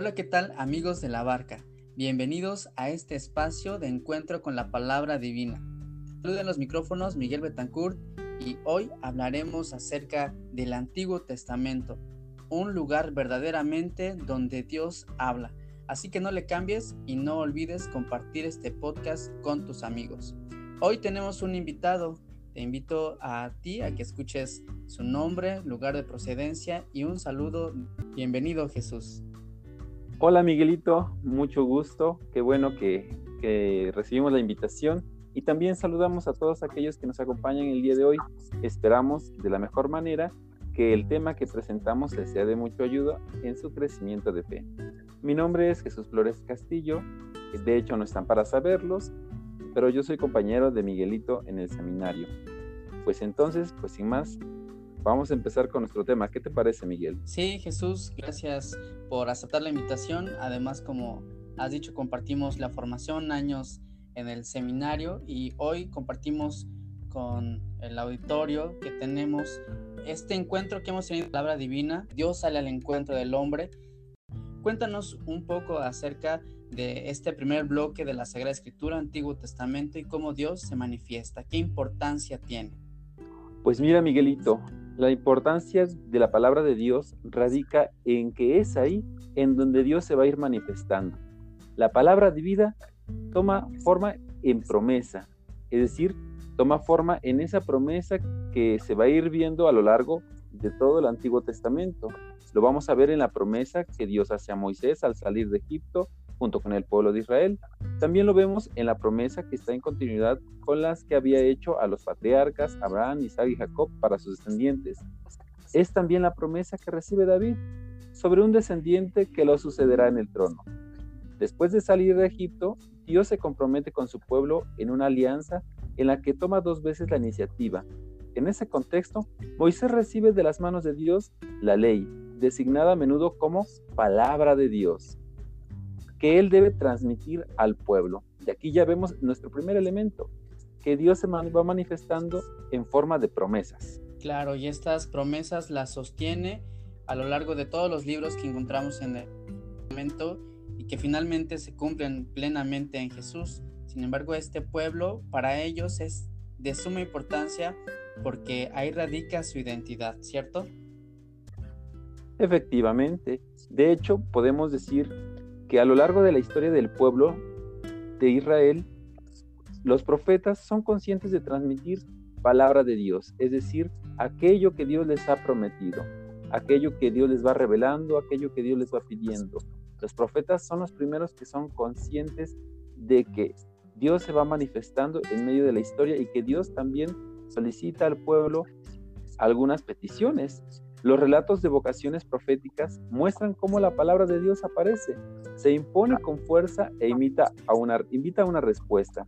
Hola, ¿qué tal amigos de la barca? Bienvenidos a este espacio de encuentro con la palabra divina. Saludos los micrófonos Miguel Betancourt y hoy hablaremos acerca del Antiguo Testamento, un lugar verdaderamente donde Dios habla. Así que no le cambies y no olvides compartir este podcast con tus amigos. Hoy tenemos un invitado. Te invito a ti a que escuches su nombre, lugar de procedencia y un saludo. Bienvenido Jesús. Hola Miguelito, mucho gusto. Qué bueno que, recibimos la invitación y también saludamos a todos aquellos que nos acompañan el día de hoy. Esperamos de la mejor manera que el tema que presentamos les sea de mucha ayuda en su crecimiento de fe. Mi nombre es Jesús Flores Castillo, de hecho no están para saberlos, pero yo soy compañero de Miguelito en el seminario. Pues entonces, pues sin más, vamos a empezar con nuestro tema. ¿Qué te parece, Miguel? Sí, Jesús, gracias por aceptar la invitación. Además, como has dicho, compartimos la formación, años en el seminario y hoy compartimos con el auditorio que tenemos este encuentro que hemos tenido en la palabra divina. Dios sale al encuentro del hombre. Cuéntanos un poco acerca de este primer bloque de la Sagrada Escritura, Antiguo Testamento y cómo Dios se manifiesta. ¿Qué importancia tiene? Pues mira, Miguelito, la importancia de la palabra de Dios radica en que es ahí en donde Dios se va a ir manifestando. La palabra de vida toma forma en promesa, es decir, toma forma en esa promesa que se va a ir viendo a lo largo de todo el Antiguo Testamento. Lo vamos a ver en la promesa que Dios hace a Moisés al salir de Egipto junto con el pueblo de Israel. También lo vemos en la promesa que está en continuidad con las que había hecho a los patriarcas Abraham, Isaac y Jacob para sus descendientes. Es también la promesa que recibe David sobre un descendiente que lo sucederá en el trono. Después de salir de Egipto, Dios se compromete con su pueblo en una alianza en la que toma dos veces la iniciativa. En ese contexto, Moisés recibe de las manos de Dios la ley, designada a menudo como palabra de Dios, que él debe transmitir al pueblo. Y aquí ya vemos nuestro primer elemento, que Dios se va manifestando en forma de promesas. Claro, y estas promesas las sostiene a lo largo de todos los libros que encontramos en el momento y que finalmente se cumplen plenamente en Jesús. Sin embargo, este pueblo para ellos es de suma importancia porque ahí radica su identidad, ¿cierto? Efectivamente. De hecho, podemos decir que a lo largo de la historia del pueblo de Israel, los profetas son conscientes de transmitir palabra de Dios, es decir, aquello que Dios les ha prometido, aquello que Dios les va revelando, aquello que Dios les va pidiendo. Los profetas son los primeros que son conscientes de que Dios se va manifestando en medio de la historia y que Dios también solicita al pueblo algunas peticiones. Los relatos de vocaciones proféticas muestran cómo la palabra de Dios aparece, se impone con fuerza e invita a una respuesta.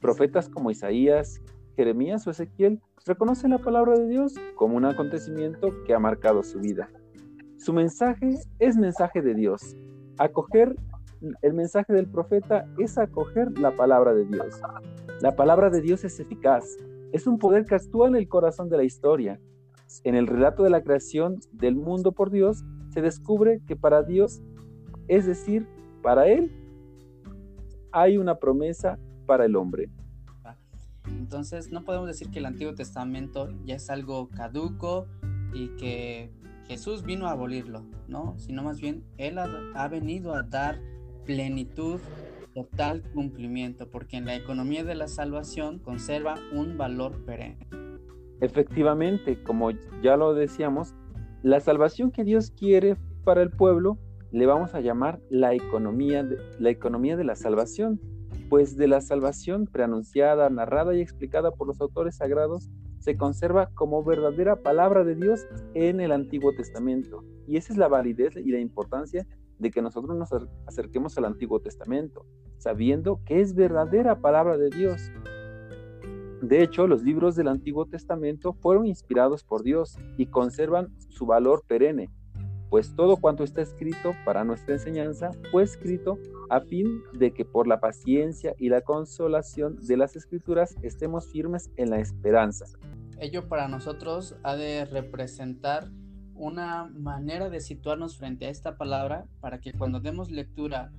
Profetas como Isaías, Jeremías o Ezequiel reconocen la palabra de Dios como un acontecimiento que ha marcado su vida. Su mensaje es mensaje de Dios, Acoger el mensaje del profeta es acoger la palabra de Dios. La palabra de Dios es eficaz, es un poder que actúa en el corazón de la historia. En el relato de la creación del mundo por Dios, se descubre que para Dios, es decir, para Él, hay una promesa para el hombre. Entonces, no podemos decir que el Antiguo Testamento ya es algo caduco y que Jesús vino a abolirlo, ¿no? Sino más bien Él ha, venido a dar plenitud, total cumplimiento, porque en la economía de la salvación conserva un valor perenne. Efectivamente, como ya lo decíamos, la salvación que Dios quiere para el pueblo le vamos a llamar la economía de, la economía de la salvación, pues de la salvación preanunciada, narrada y explicada por los autores sagrados se conserva como verdadera palabra de Dios en el Antiguo Testamento. Y esa es la validez y la importancia de que nosotros nos acerquemos al Antiguo Testamento, sabiendo que es verdadera palabra de Dios. De hecho, los libros del Antiguo Testamento fueron inspirados por Dios y conservan su valor perenne, pues todo cuanto está escrito para nuestra enseñanza fue escrito a fin de que por la paciencia y la consolación de las escrituras estemos firmes en la esperanza. Ello para nosotros ha de representar una manera de situarnos frente a esta palabra para que cuando demos lectura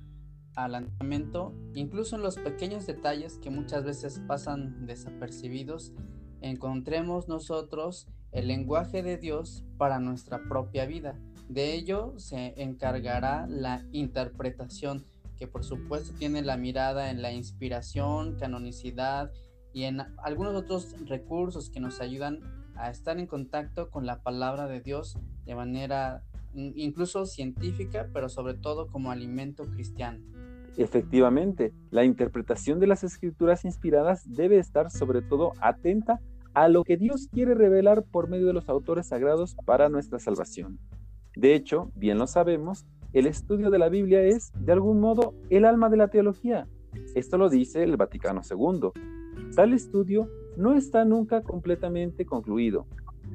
al lanzamiento, incluso en los pequeños detalles que muchas veces pasan desapercibidos, encontremos nosotros el lenguaje de Dios para nuestra propia vida. De ello se encargará la interpretación, que por supuesto tiene la mirada en la inspiración, canonicidad y en algunos otros recursos que nos ayudan a estar en contacto con la palabra de Dios de manera incluso científica, pero sobre todo como alimento cristiano. Efectivamente, la interpretación de las escrituras inspiradas debe estar sobre todo atenta a lo que Dios quiere revelar por medio de los autores sagrados para nuestra salvación. De hecho, bien lo sabemos, el estudio de la Biblia es, de algún modo, el alma de la teología. Esto lo dice el Vaticano II. Tal estudio no está nunca completamente concluido.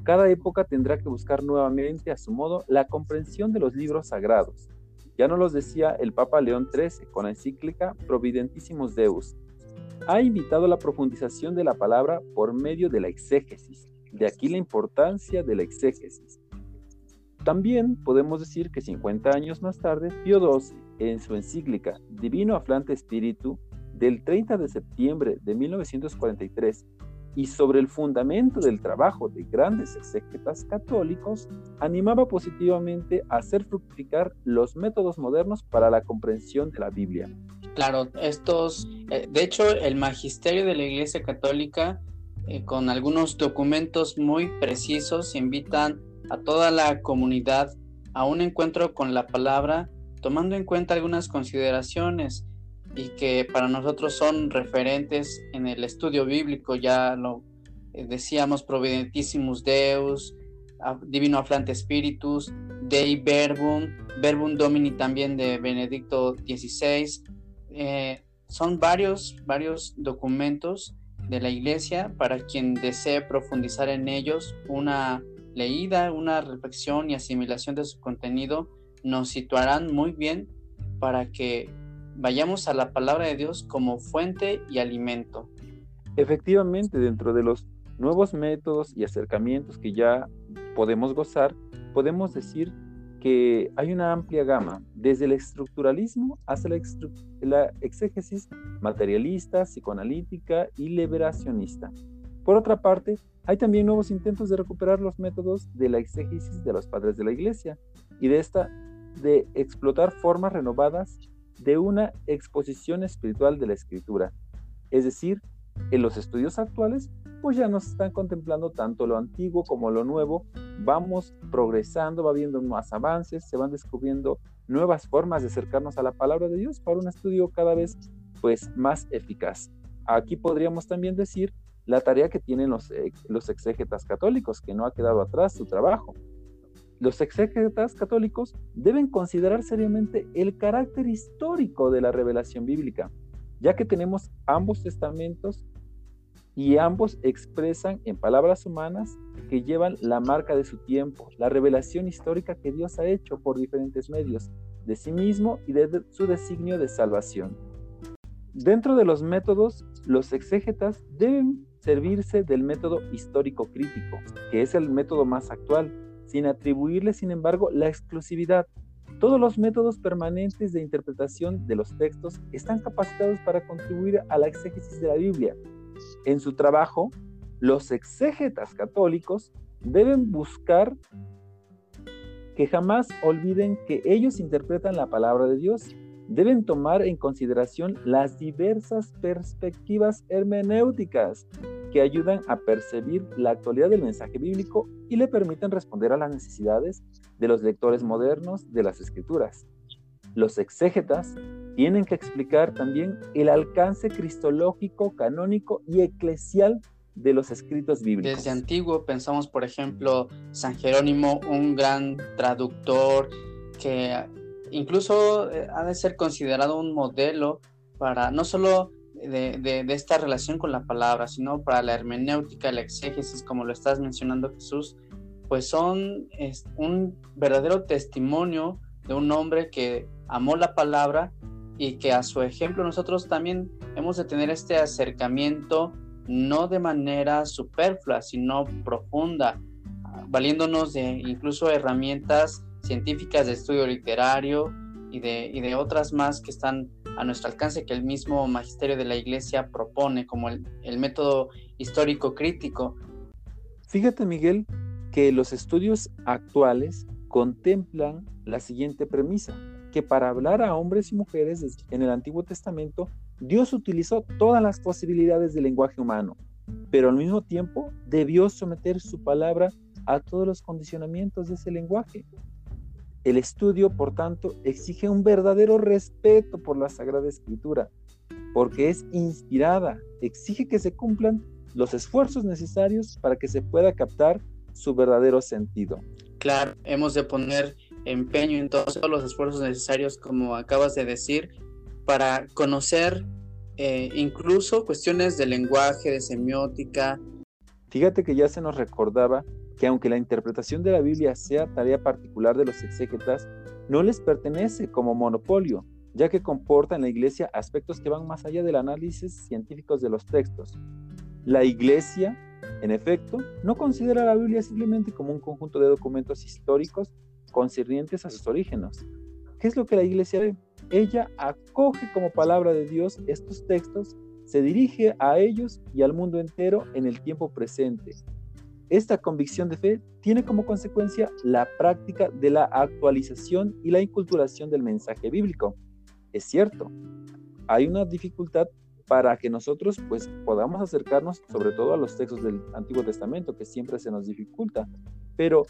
Cada época tendrá que buscar nuevamente a su modo la comprensión de los libros sagrados. Ya nos los decía el Papa León XIII con la encíclica Providentissimus Deus. Ha invitado a la profundización de la palabra por medio de la exégesis. De aquí la importancia de la exégesis. También podemos decir que 50 años más tarde, Pío XII, en su encíclica Divino Aflante Espíritu, del 30 de septiembre de 1943, y sobre el fundamento del trabajo de grandes exégetas católicos, animaba positivamente a hacer fructificar los métodos modernos para la comprensión de la Biblia. Claro, estos, eh, de hecho, el magisterio de la Iglesia Católica, eh, con algunos documentos muy precisos, invitan a toda la comunidad a un encuentro con la palabra, tomando en cuenta algunas consideraciones y que para nosotros son referentes en el estudio bíblico, ya lo eh, decíamos, Providentissimus Deus, Divino Aflante Spiritus, Dei Verbum, Verbum Domini también de Benedicto XVI. Eh, son varios, varios documentos de la iglesia para quien desee profundizar en ellos, una leída, una reflexión y asimilación de su contenido nos situarán muy bien para que vayamos a la palabra de Dios como fuente y alimento. Efectivamente, dentro de los nuevos métodos y acercamientos que ya podemos gozar, podemos decir que hay una amplia gama, desde el estructuralismo hasta la, exégesis materialista, psicoanalítica y liberacionista. Por otra parte, hay también nuevos intentos de recuperar los métodos de la exégesis de los padres de la Iglesia y de esta de explotar formas renovadas de una exposición espiritual de la escritura. Es decir, en los estudios actuales, pues ya nos están contemplando tanto lo antiguo como lo nuevo, vamos progresando, va habiendo más avances, se van descubriendo nuevas formas de acercarnos a la palabra de Dios para un estudio cada vez pues más eficaz. Aquí podríamos también decir la tarea que tienen los, los exégetas católicos, que no ha quedado atrás su trabajo. Los exégetas católicos deben considerar seriamente el carácter histórico de la revelación bíblica, ya que tenemos ambos testamentos y ambos expresan en palabras humanas que llevan la marca de su tiempo, la revelación histórica que Dios ha hecho por diferentes medios de sí mismo y de su designio de salvación. Dentro de los métodos, los exégetas deben servirse del método histórico crítico, que es el método más actual, sin atribuirle, sin embargo, la exclusividad. Todos los métodos permanentes de interpretación de los textos están capacitados para contribuir a la exégesis de la Biblia. En su trabajo, los exégetas católicos deben buscar que jamás olviden que ellos interpretan la palabra de Dios. Deben tomar en consideración las diversas perspectivas hermenéuticas que ayudan a percibir la actualidad del mensaje bíblico y le permiten responder a las necesidades de los lectores modernos de las escrituras. Los exégetas tienen que explicar también el alcance cristológico, canónico y eclesial de los escritos bíblicos. Desde antiguo pensamos, por ejemplo, San Jerónimo, un gran traductor que incluso eh, ha de ser considerado un modelo para no solo de, esta relación con la palabra, sino para la hermenéutica, la exégesis, como lo estás mencionando Jesús, pues son un verdadero testimonio de un hombre que amó la palabra y que a su ejemplo nosotros también hemos de tener este acercamiento no de manera superflua, sino profunda, valiéndonos de incluso herramientas científicas de estudio literario y de, y de otras más que están a nuestro alcance que el mismo magisterio de la iglesia propone como el, método histórico crítico. Fíjate Miguel que los estudios actuales contemplan la siguiente premisa, que para hablar a hombres y mujeres en el Antiguo Testamento, Dios utilizó todas las posibilidades del lenguaje humano, pero al mismo tiempo debió someter su palabra a todos los condicionamientos de ese lenguaje. El estudio, por tanto, exige un verdadero respeto por la Sagrada Escritura, porque es inspirada, exige que se cumplan los esfuerzos necesarios para que se pueda captar su verdadero sentido. Claro, hemos de poner empeño en todos los esfuerzos necesarios, como acabas de decir, para conocer eh, incluso cuestiones de lenguaje, de semiótica. Fíjate que ya se nos recordaba que aunque la interpretación de la Biblia sea tarea particular de los exégetas, no les pertenece como monopolio, ya que comporta en la Iglesia aspectos que van más allá del análisis científicos de los textos. La Iglesia en efecto, no considera la Biblia simplemente como un conjunto de documentos históricos concernientes a sus orígenes. ¿Qué es lo que la iglesia ve? Ella acoge como palabra de Dios estos textos, se dirige a ellos y al mundo entero en el tiempo presente. Esta convicción de fe tiene como consecuencia la práctica de la actualización y la inculturación del mensaje bíblico. Es cierto, hay una dificultad para que nosotros pues podamos acercarnos sobre todo a los textos del Antiguo Testamento que siempre se nos dificulta, pero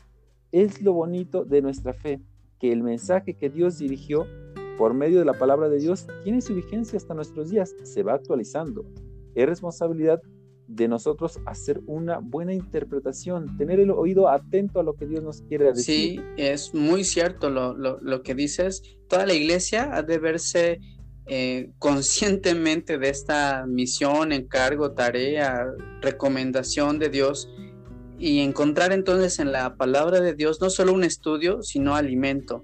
es lo bonito de nuestra fe, que el mensaje que Dios dirigió por medio de la palabra de Dios tiene su vigencia hasta nuestros días, se va actualizando. Es responsabilidad de nosotros hacer una buena interpretación, tener el oído atento a lo que Dios nos quiere decir. Sí, es muy cierto lo, lo, lo que dices. Toda la iglesia ha de verse eh, conscientemente de esta misión, encargo, tarea, recomendación de Dios y encontrar entonces en la palabra de Dios no solo un estudio, sino alimento.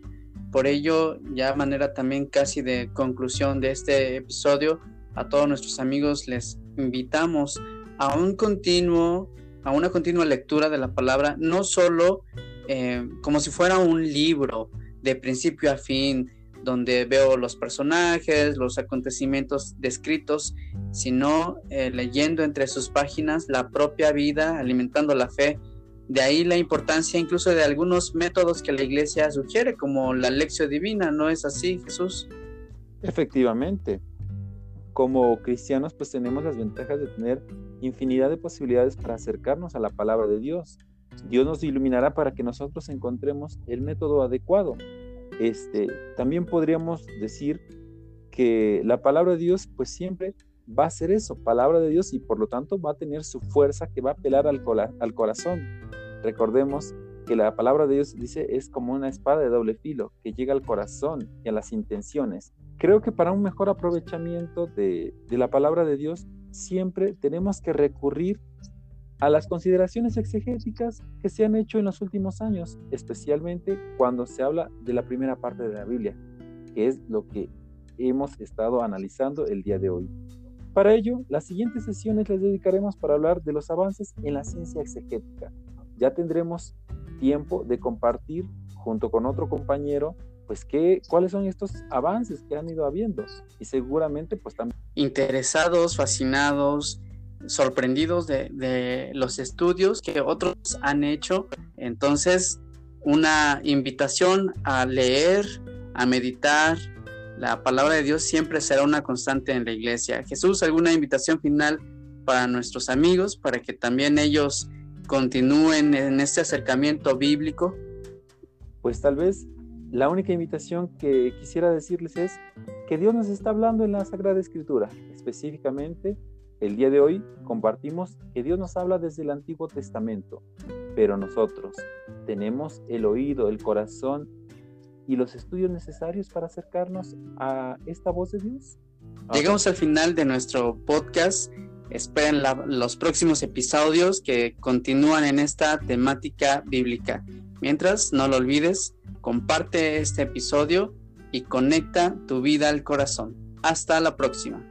Por ello, ya manera también casi de conclusión de este episodio, a todos nuestros amigos les invitamos a un continuo, a una continua lectura de la palabra, no solo eh, como si fuera un libro de principio a fin, donde veo los personajes, los acontecimientos descritos, sino eh, leyendo entre sus páginas la propia vida, alimentando la fe. De ahí la importancia incluso de algunos métodos que la iglesia sugiere, como la lección divina, ¿no es así, Jesús? Efectivamente. Como cristianos, pues tenemos las ventajas de tener infinidad de posibilidades para acercarnos a la palabra de Dios. Dios nos iluminará para que nosotros encontremos el método adecuado este, también podríamos decir que la palabra de Dios pues siempre va a ser eso, palabra de Dios y por lo tanto va a tener su fuerza que va a apelar al, al corazón. Recordemos que la palabra de Dios dice es como una espada de doble filo que llega al corazón y a las intenciones. Creo que para un mejor aprovechamiento de, de la palabra de Dios siempre tenemos que recurrir a las consideraciones exegéticas que se han hecho en los últimos años, especialmente cuando se habla de la primera parte de la Biblia, que es lo que hemos estado analizando el día de hoy. Para ello, las siguientes sesiones les dedicaremos para hablar de los avances en la ciencia exegética. Ya tendremos tiempo de compartir junto con otro compañero pues qué, cuáles son estos avances que han ido habiendo y seguramente pues también interesados, fascinados, sorprendidos de, los estudios que otros han hecho. Entonces, una invitación a leer, a meditar. La palabra de Dios siempre será una constante en la iglesia. Jesús, ¿alguna invitación final para nuestros amigos, para que también ellos continúen en este acercamiento bíblico? Pues tal vez la única invitación que quisiera decirles es que Dios nos está hablando en la Sagrada Escritura, específicamente El día de hoy compartimos que Dios nos habla desde el Antiguo Testamento, pero nosotros tenemos el oído, el corazón y los estudios necesarios para acercarnos a esta voz de Dios. Llegamos al final de nuestro podcast. Esperen los próximos episodios que continúan en esta temática bíblica. Mientras, no lo olvides, comparte este episodio y conecta tu vida al corazón. Hasta la próxima.